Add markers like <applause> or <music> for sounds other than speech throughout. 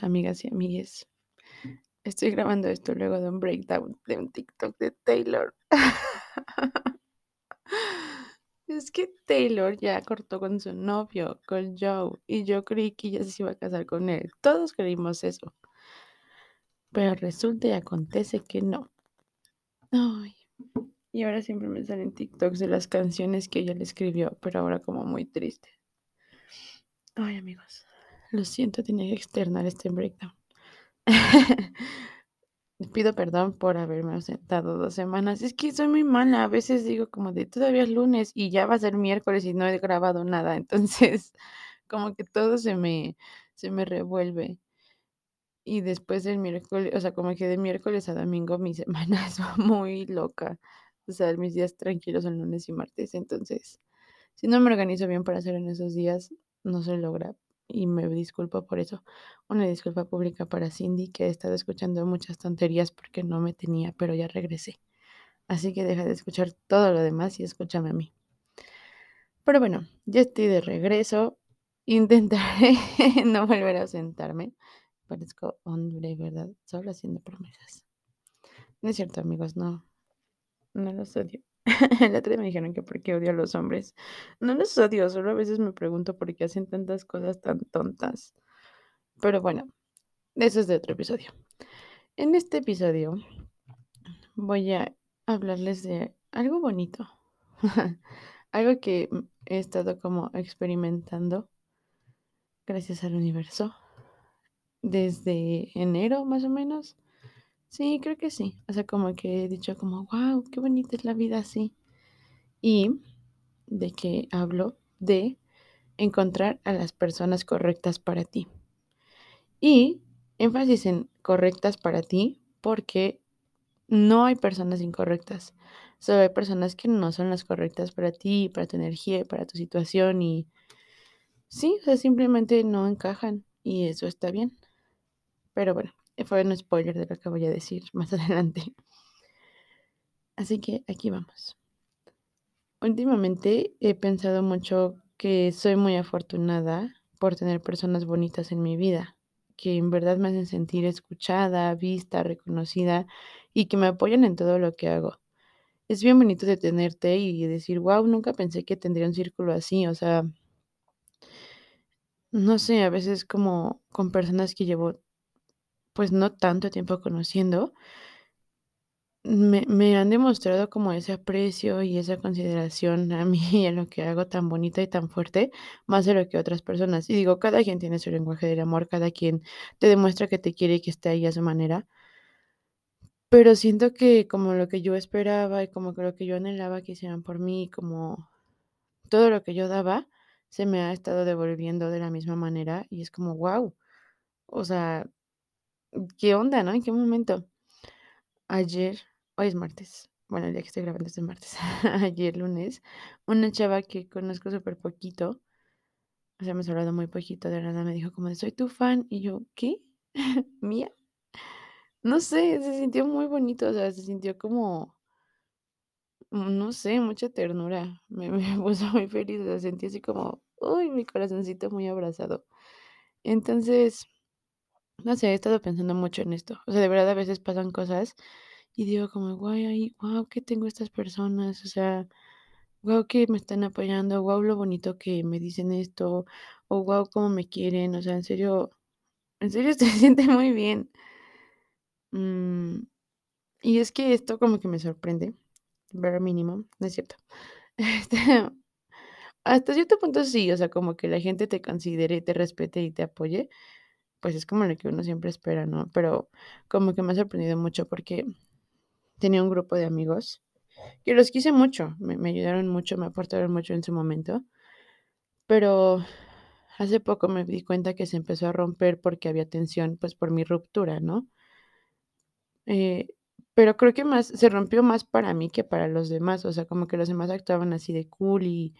amigos, amigas y amigues. Estoy grabando esto luego de un breakdown de un TikTok de Taylor. <laughs> es que Taylor ya cortó con su novio, con Joe, y yo creí que ya se iba a casar con él. Todos creímos eso. Pero resulta y acontece que no. Ay. Y ahora siempre me salen TikToks de las canciones que ella le escribió, pero ahora como muy triste. Ay, amigos. Lo siento, tenía que externar este breakdown. <laughs> Pido perdón por haberme ausentado dos semanas. Es que soy muy mala. A veces digo como de todavía es lunes y ya va a ser miércoles y no he grabado nada. <laughs> Entonces, como que todo se me, se me revuelve. Y después del miércoles, o sea, como que de miércoles a domingo mi <laughs> semana es muy loca. O sea, mis días tranquilos son lunes y martes. Entonces, si no me organizo bien para hacer en esos días, no se logra y me disculpo por eso. Una disculpa pública para Cindy, que he estado escuchando muchas tonterías porque no me tenía, pero ya regresé. Así que deja de escuchar todo lo demás y escúchame a mí. Pero bueno, ya estoy de regreso. Intentaré <laughs> no volver a sentarme. Parezco hombre, ¿verdad? Solo haciendo promesas. No es cierto, amigos, no. No los odio. <laughs> El otro día me dijeron que por qué odio a los hombres. No los odio, solo a veces me pregunto por qué hacen tantas cosas tan tontas. Pero bueno, eso es de otro episodio. En este episodio voy a hablarles de algo bonito. <laughs> algo que he estado como experimentando gracias al universo desde enero más o menos. Sí, creo que sí. O sea, como que he dicho como, wow, qué bonita es la vida así. Y de que hablo de encontrar a las personas correctas para ti. Y énfasis en correctas para ti porque no hay personas incorrectas. Solo hay personas que no son las correctas para ti, para tu energía, para tu situación y sí, o sea, simplemente no encajan y eso está bien. Pero bueno, fue un spoiler de lo que voy a decir <laughs> más adelante. Así que aquí vamos. Últimamente he pensado mucho que soy muy afortunada por tener personas bonitas en mi vida, que en verdad me hacen sentir escuchada, vista, reconocida y que me apoyan en todo lo que hago. Es bien bonito detenerte y decir, wow, nunca pensé que tendría un círculo así, o sea, no sé, a veces como con personas que llevo pues no tanto tiempo conociendo, me, me, han demostrado como ese aprecio y esa consideración a mí <laughs> y a lo que hago tan bonito y tan fuerte, más de lo que otras personas. Y digo, cada quien tiene su lenguaje del amor, cada quien te demuestra que te quiere y que está ahí a su manera. Pero siento que como lo que yo esperaba y como lo que yo anhelaba que hicieran por mí, como todo lo que yo daba, se me ha estado devolviendo de la misma manera y es como, wow. O sea, ¿Qué onda, no? ¿En qué momento? Ayer, hoy es martes. Bueno, día que estoy grabando es martes. <laughs> Ayer lunes, una chava que conozco súper poquito, o sea, hemos hablado muy poquito, de nada me dijo como de soy tu fan. Y yo, ¿qué? <laughs> ¿Mía? No sé, se sintió muy bonito, o sea, se sintió como, no sé, mucha ternura. Me, <laughs> me puso muy feliz, o sea, sentí así como, uy, mi corazoncito muy abrazado. Entonces, no sé, he estado pensando mucho en esto. O sea, de verdad a veces pasan cosas y digo como, guay, wow, que tengo estas personas, o sea, wow, que me están apoyando, wow, lo bonito que me dicen esto, o wow, cómo me quieren, o sea, en serio, en serio <laughs> se siente muy bien. Mm, y es que esto como que me sorprende, ver mínimo, no es cierto. <laughs> Este, hasta cierto punto sí, o sea, como que la gente te considere, te respete y te apoye, pues es como lo que uno siempre espera, ¿no? Pero como que me ha sorprendido mucho porque tenía un grupo de amigos que los quise mucho, me, ayudaron mucho, me aportaron mucho en su momento, pero hace poco me di cuenta que se empezó a romper porque había tensión, pues por mi ruptura, ¿no? Eh, pero creo que más, se rompió más para mí que para los demás, o sea, como que los demás actuaban así de cool y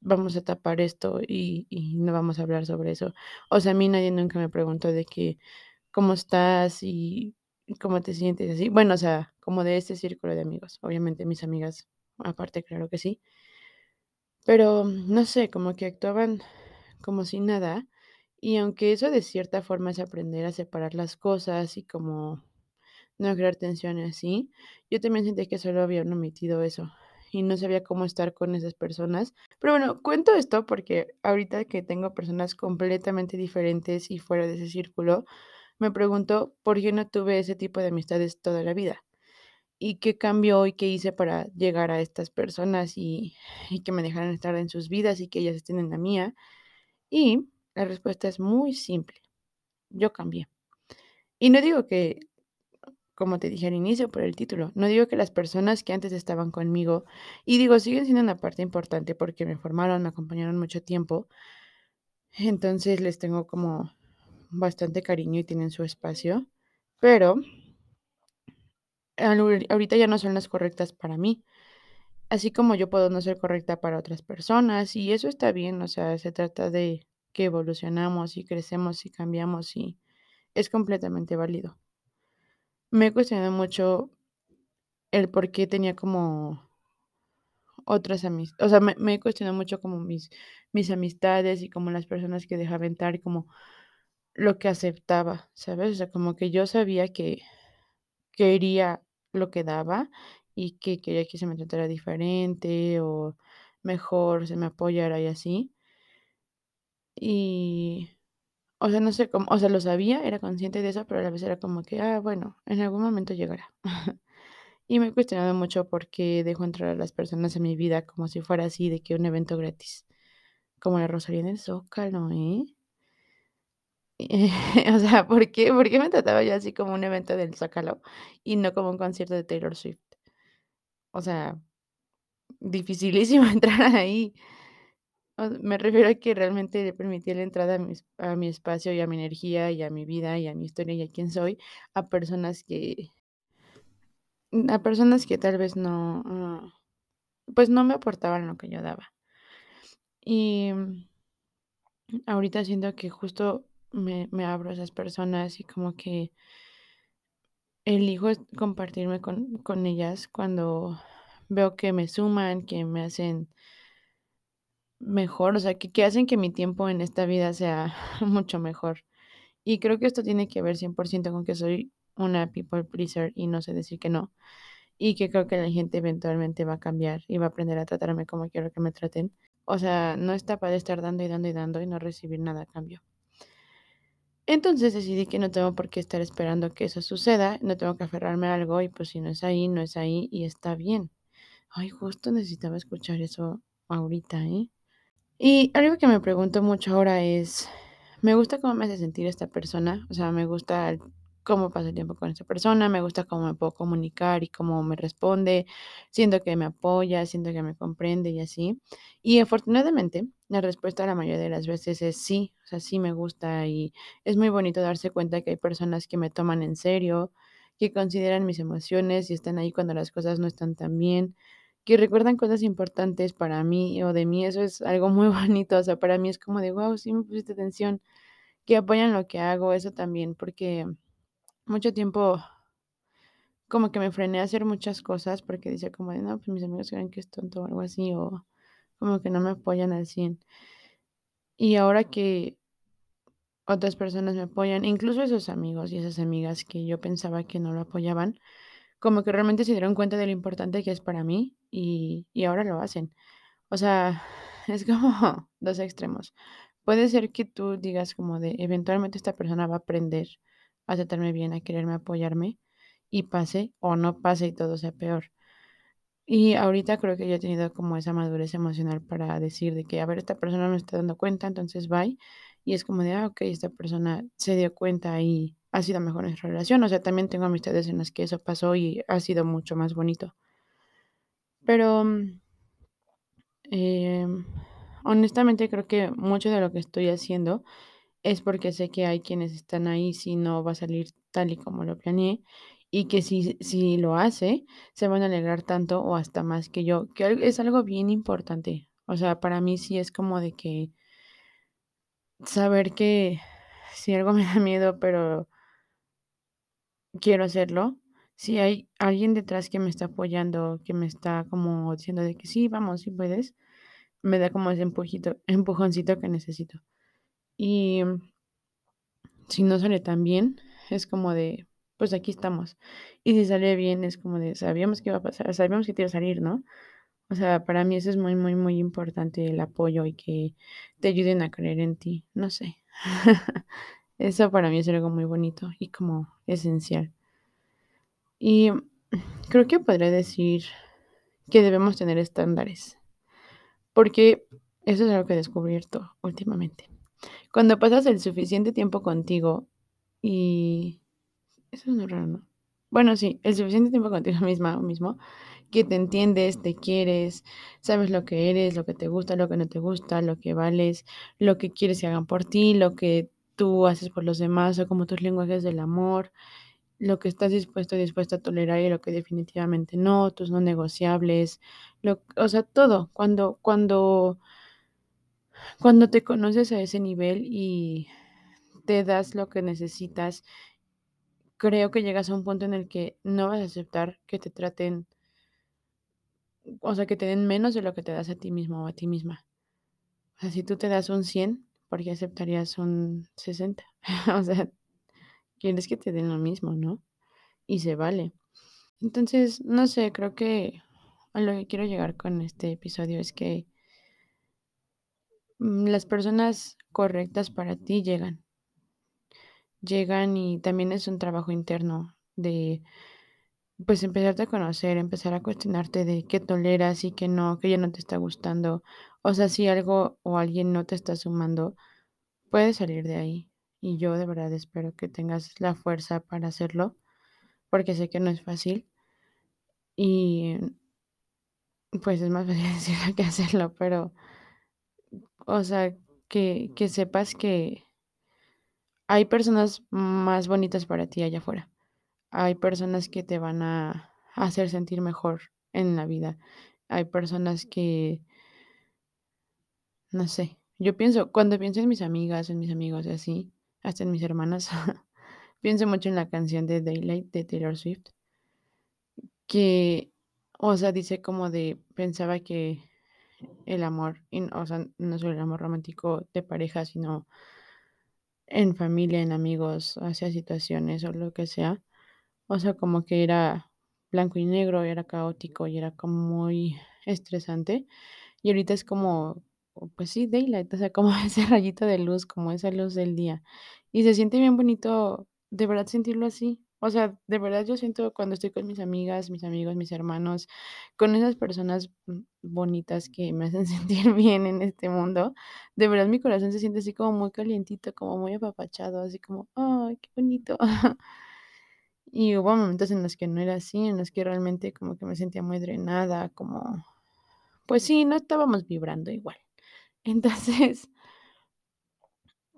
vamos a tapar esto y, no vamos a hablar sobre eso. O sea, a mí nadie nunca me preguntó de que, ¿cómo estás y cómo te sientes así? Bueno, o sea, como de ese círculo de amigos. Obviamente mis amigas, aparte, claro que sí. Pero, no sé, como que actuaban como si nada Y aunque eso de cierta forma es aprender a separar las cosas y como no crear tensión y así, yo también sentí que solo habían omitido eso y no sabía cómo estar con esas personas. Pero bueno, cuento esto porque ahorita que tengo personas completamente diferentes y fuera de ese círculo, me pregunto por qué no tuve ese tipo de amistades toda la vida y qué cambió y qué hice para llegar a estas personas y, y que me dejaran estar en sus vidas y que ellas estén en la mía. Y la respuesta es muy simple. Yo cambié. Y no digo que, como te dije al inicio por el título, no digo que las personas que antes estaban conmigo, y digo, siguen siendo una parte importante porque me formaron, me acompañaron mucho tiempo, entonces les tengo como bastante cariño y tienen su espacio, pero ahorita ya no son las correctas para mí, así como yo puedo no ser correcta para otras personas, y eso está bien, o sea, se trata de que evolucionamos y crecemos y cambiamos y es completamente válido. Me he cuestionado mucho el por qué tenía como otras amistades, o sea, me, he cuestionado mucho como mis, mis amistades y como las personas que dejaba entrar y como lo que aceptaba, ¿sabes? O sea, como que yo sabía que quería lo que daba y que quería que se me tratara diferente o mejor, se me apoyara y así. Y, o sea, no sé cómo, o sea, lo sabía, era consciente de eso, pero a la vez era como que, ah, bueno, en algún momento llegará. <laughs> Y me he cuestionado mucho por qué dejo entrar a las personas en mi vida como si fuera así, de que un evento gratis, como la Rosalía en el Zócalo, ¿eh? <laughs> o sea, ¿por qué, por qué me trataba yo así como un evento del Zócalo y no como un concierto de Taylor Swift? O sea, dificilísimo <laughs> entrar ahí. Me refiero a que realmente le permití la entrada a mi, a mi espacio y a mi energía y a mi vida y a mi historia y a quién soy a personas que, a personas que tal vez no, ah, pues no me aportaban lo que yo daba. Y ahorita siento que justo me, me abro a esas personas y como que elijo compartirme con, con ellas cuando veo que me suman, que me hacen mejor, o sea, que, que hacen que mi tiempo en esta vida sea <laughs> mucho mejor. Y creo que esto tiene que ver 100% con que soy una people pleaser y no sé decir que no. Y que creo que la gente eventualmente va a cambiar y va a aprender a tratarme como quiero que me traten. O sea, no está para estar dando y dando y dando y no recibir nada a cambio. Entonces decidí que no tengo por qué estar esperando que eso suceda, no tengo que aferrarme a algo y pues si no es ahí, no es ahí y está bien. Ay, justo necesitaba escuchar eso ahorita, ¿eh? Y algo que me pregunto mucho ahora es, me gusta cómo me hace sentir esta persona, o sea, me gusta cómo paso el tiempo con esta persona, me gusta cómo me puedo comunicar y cómo me responde, siento que me apoya, siento que me comprende y así. Y afortunadamente, la respuesta la mayoría de las veces es sí, o sea, sí me gusta y es muy bonito darse cuenta que hay personas que me toman en serio, que consideran mis emociones y están ahí cuando las cosas no están tan bien que recuerdan cosas importantes para mí o de mí, eso es algo muy <laughs> bonito, o sea, para mí es como de, wow, sí me pusiste atención, que apoyan lo que hago, eso también, porque mucho tiempo como que me frené a hacer muchas cosas porque decía como de, no, pues mis amigos creen que es tonto o algo así, o como que no me apoyan al cien. Y ahora que otras personas me apoyan, incluso esos amigos y esas amigas que yo pensaba que no lo apoyaban, como que realmente se dieron cuenta de lo importante que es para mí y, y ahora lo hacen. O sea, <laughs> es como <laughs> 2 extremos. Puede ser que tú digas como de eventualmente esta persona va a aprender a tratarme bien, a quererme, apoyarme y pase o no pase y todo sea peor. Y ahorita creo que yo he tenido como esa madurez emocional para decir de que, a ver, esta persona no está dando cuenta, entonces bye. Y es como de, ah, ok, esta persona se dio cuenta y ha sido mejor nuestra relación. O sea, también tengo amistades en las que eso pasó y ha sido mucho más bonito. Pero mm, Em, honestamente creo que mucho de lo que estoy haciendo es porque sé que hay quienes están ahí si no va a salir tal y como lo planeé y que si, si lo hace se van a alegrar tanto o hasta más que yo, que es algo bien importante. O sea, para mí sí es como de que saber que si algo <laughs> me da miedo, pero quiero hacerlo, si hay alguien detrás que me está apoyando, que me está como diciendo de que sí, vamos, sí puedes Me da como ese empujito <laughs> empujoncito que necesito. Y si no sale tan bien, es como de, pues aquí estamos. Y si sale bien, es como de, sabíamos que iba a pasar, sabíamos que te iba a salir, ¿no? O sea, para mí eso es muy, muy, muy importante, el apoyo y que te ayuden a creer en ti, no sé. <laughs> Eso para mí es algo muy bonito y como esencial. Y creo que podría decir que debemos tener estándares, porque eso es algo que he descubierto últimamente. Cuando pasas el suficiente tiempo contigo y... Eso es raro, ¿no? Bueno, sí, el suficiente tiempo contigo <laughs> misma o mismo, que te entiendes, te quieres, sabes lo que eres, lo que te gusta, lo que no te gusta, lo que vales, lo que quieres que hagan por ti, lo que tú haces por los demás o como tus lenguajes del amor, lo que estás dispuesto y dispuesta a tolerar y lo que definitivamente no, tus no negociables, lo, o sea, todo. Cuando, cuando, cuando te conoces a ese nivel y te das lo que necesitas, creo que llegas a un punto en el que no vas a aceptar que te traten, o sea, que te den menos de lo que te das a ti mismo o a ti misma. O sea, si tú te das un 100, ¿por qué aceptarías un 60? <laughs> o sea, quieres que te den lo mismo, ¿no? Y se vale. Entonces, no sé, creo que a lo que quiero llegar con este episodio es que mm, las personas correctas para ti llegan. Llegan y también es un trabajo interno de pues empezarte a conocer, empezar a cuestionarte de qué toleras y qué no, que ya no te está gustando. O sea, si algo o alguien no te está sumando, puedes salir de ahí. Y yo de verdad espero que tengas la fuerza para hacerlo, porque sé que no es fácil. Y pues es más <laughs> fácil decirlo que hacerlo, pero, o sea, que, que sepas que hay personas más bonitas para ti allá afuera. Hay personas que te van a hacer sentir mejor en la vida. Hay personas que, no sé, yo pienso, cuando pienso en mis amigas, en mis amigos y así, hasta en mis hermanas, <laughs> pienso mucho en la canción de Daylight de Taylor Swift, que, o sea, dice como de, pensaba que el amor, o sea, no solo el amor romántico de pareja, sino en familia, en amigos, hacia situaciones o lo que sea, o sea, como que era blanco y negro, era caótico y era como muy estresante. Y ahorita es como, pues sí, daylight, o sea, como <laughs> ese rayito de luz, como esa luz del día. Y se siente bien bonito, de verdad, sentirlo así. O sea, de verdad yo siento cuando estoy con mis amigas, mis amigos, mis hermanos, con esas personas bonitas que me hacen <laughs> sentir bien en este mundo, de verdad mi corazón se siente así como muy calientito, como muy apapachado, así como, ¡ay, qué bonito! <laughs> Y hubo momentos en los que no era así, en los que realmente como que me sentía muy drenada, como, pues sí, no estábamos vibrando igual. <laughs> Entonces,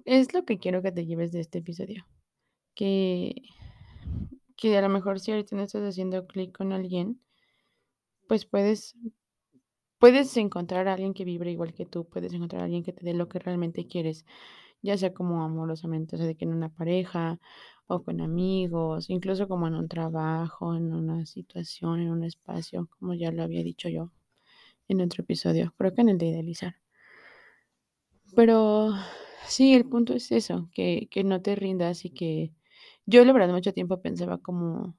es lo que quiero que te lleves de este episodio. Que, que a lo mejor si ahorita no estás haciendo clic con alguien, pues puedes, puedes encontrar a alguien que vibre igual que tú, puedes encontrar a alguien que te dé lo que realmente quieres, ya sea como amorosamente, o sea, de que en una pareja o con amigos, incluso como en un trabajo, en una situación, en un espacio, como ya lo había dicho yo en otro episodio, creo que en el de idealizar. Pero sí, el punto es eso, que, que no te rindas y que yo la verdad mucho tiempo pensaba como,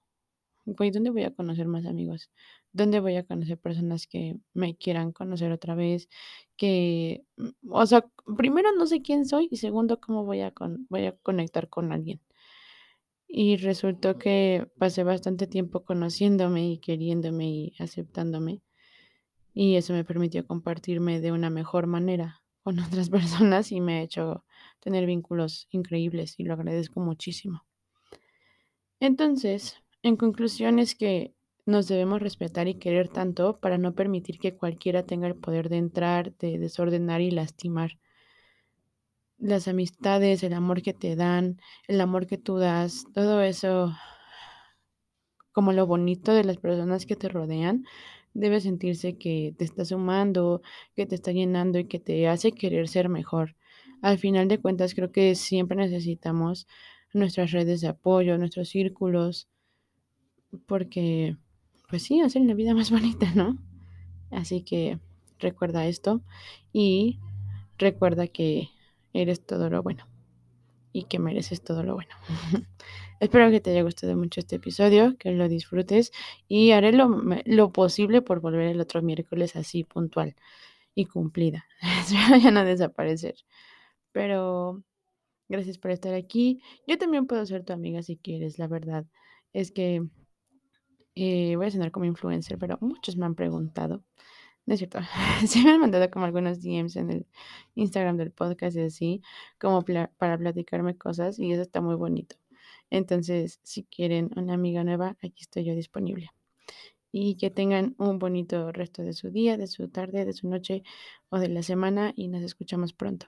güey, ¿dónde voy a conocer más amigos? ¿Dónde voy a conocer personas que me quieran conocer otra vez? Que, mm, o sea, primero no sé quién soy y segundo, cómo voy a, con, voy a conectar con alguien. Y resultó que pasé bastante tiempo conociéndome y queriéndome y aceptándome. Y eso me permitió compartirme de una mejor manera con <laughs> otras personas y me ha hecho tener vínculos increíbles y lo agradezco muchísimo. Entonces, en conclusión es que nos debemos respetar y querer tanto para no permitir que cualquiera tenga el poder de entrar, de desordenar y lastimar las amistades, el amor que te dan, el amor que tú das, todo eso, como lo bonito de las personas que te rodean, debe sentirse que te está sumando, que te está llenando y que te hace querer ser mejor. Al final de cuentas, creo que siempre necesitamos nuestras redes de apoyo, nuestros círculos, porque, pues sí, hacen la vida <laughs> más bonita, ¿no? Así que recuerda esto y recuerda que eres todo lo bueno. y que mereces todo lo bueno. <laughs> Espero que te haya gustado mucho este episodio, que lo disfrutes y haré lo, lo posible por volver el otro miércoles así puntual y cumplida. <laughs> Espero ya no desaparecer. Pero gracias por estar aquí. Yo también puedo ser tu amiga si quieres, la verdad. Es que eh, voy a sonar como influencer, pero muchos me han preguntado. No es cierto. <laughs> Se me han mandado como algunos DMs en el Instagram del podcast y así, como para platicarme cosas y eso está muy bonito. Entonces, si quieren una amiga nueva, aquí estoy yo disponible. Y que tengan un bonito resto de su día, de su tarde, de su noche o de la semana y nos escuchamos pronto.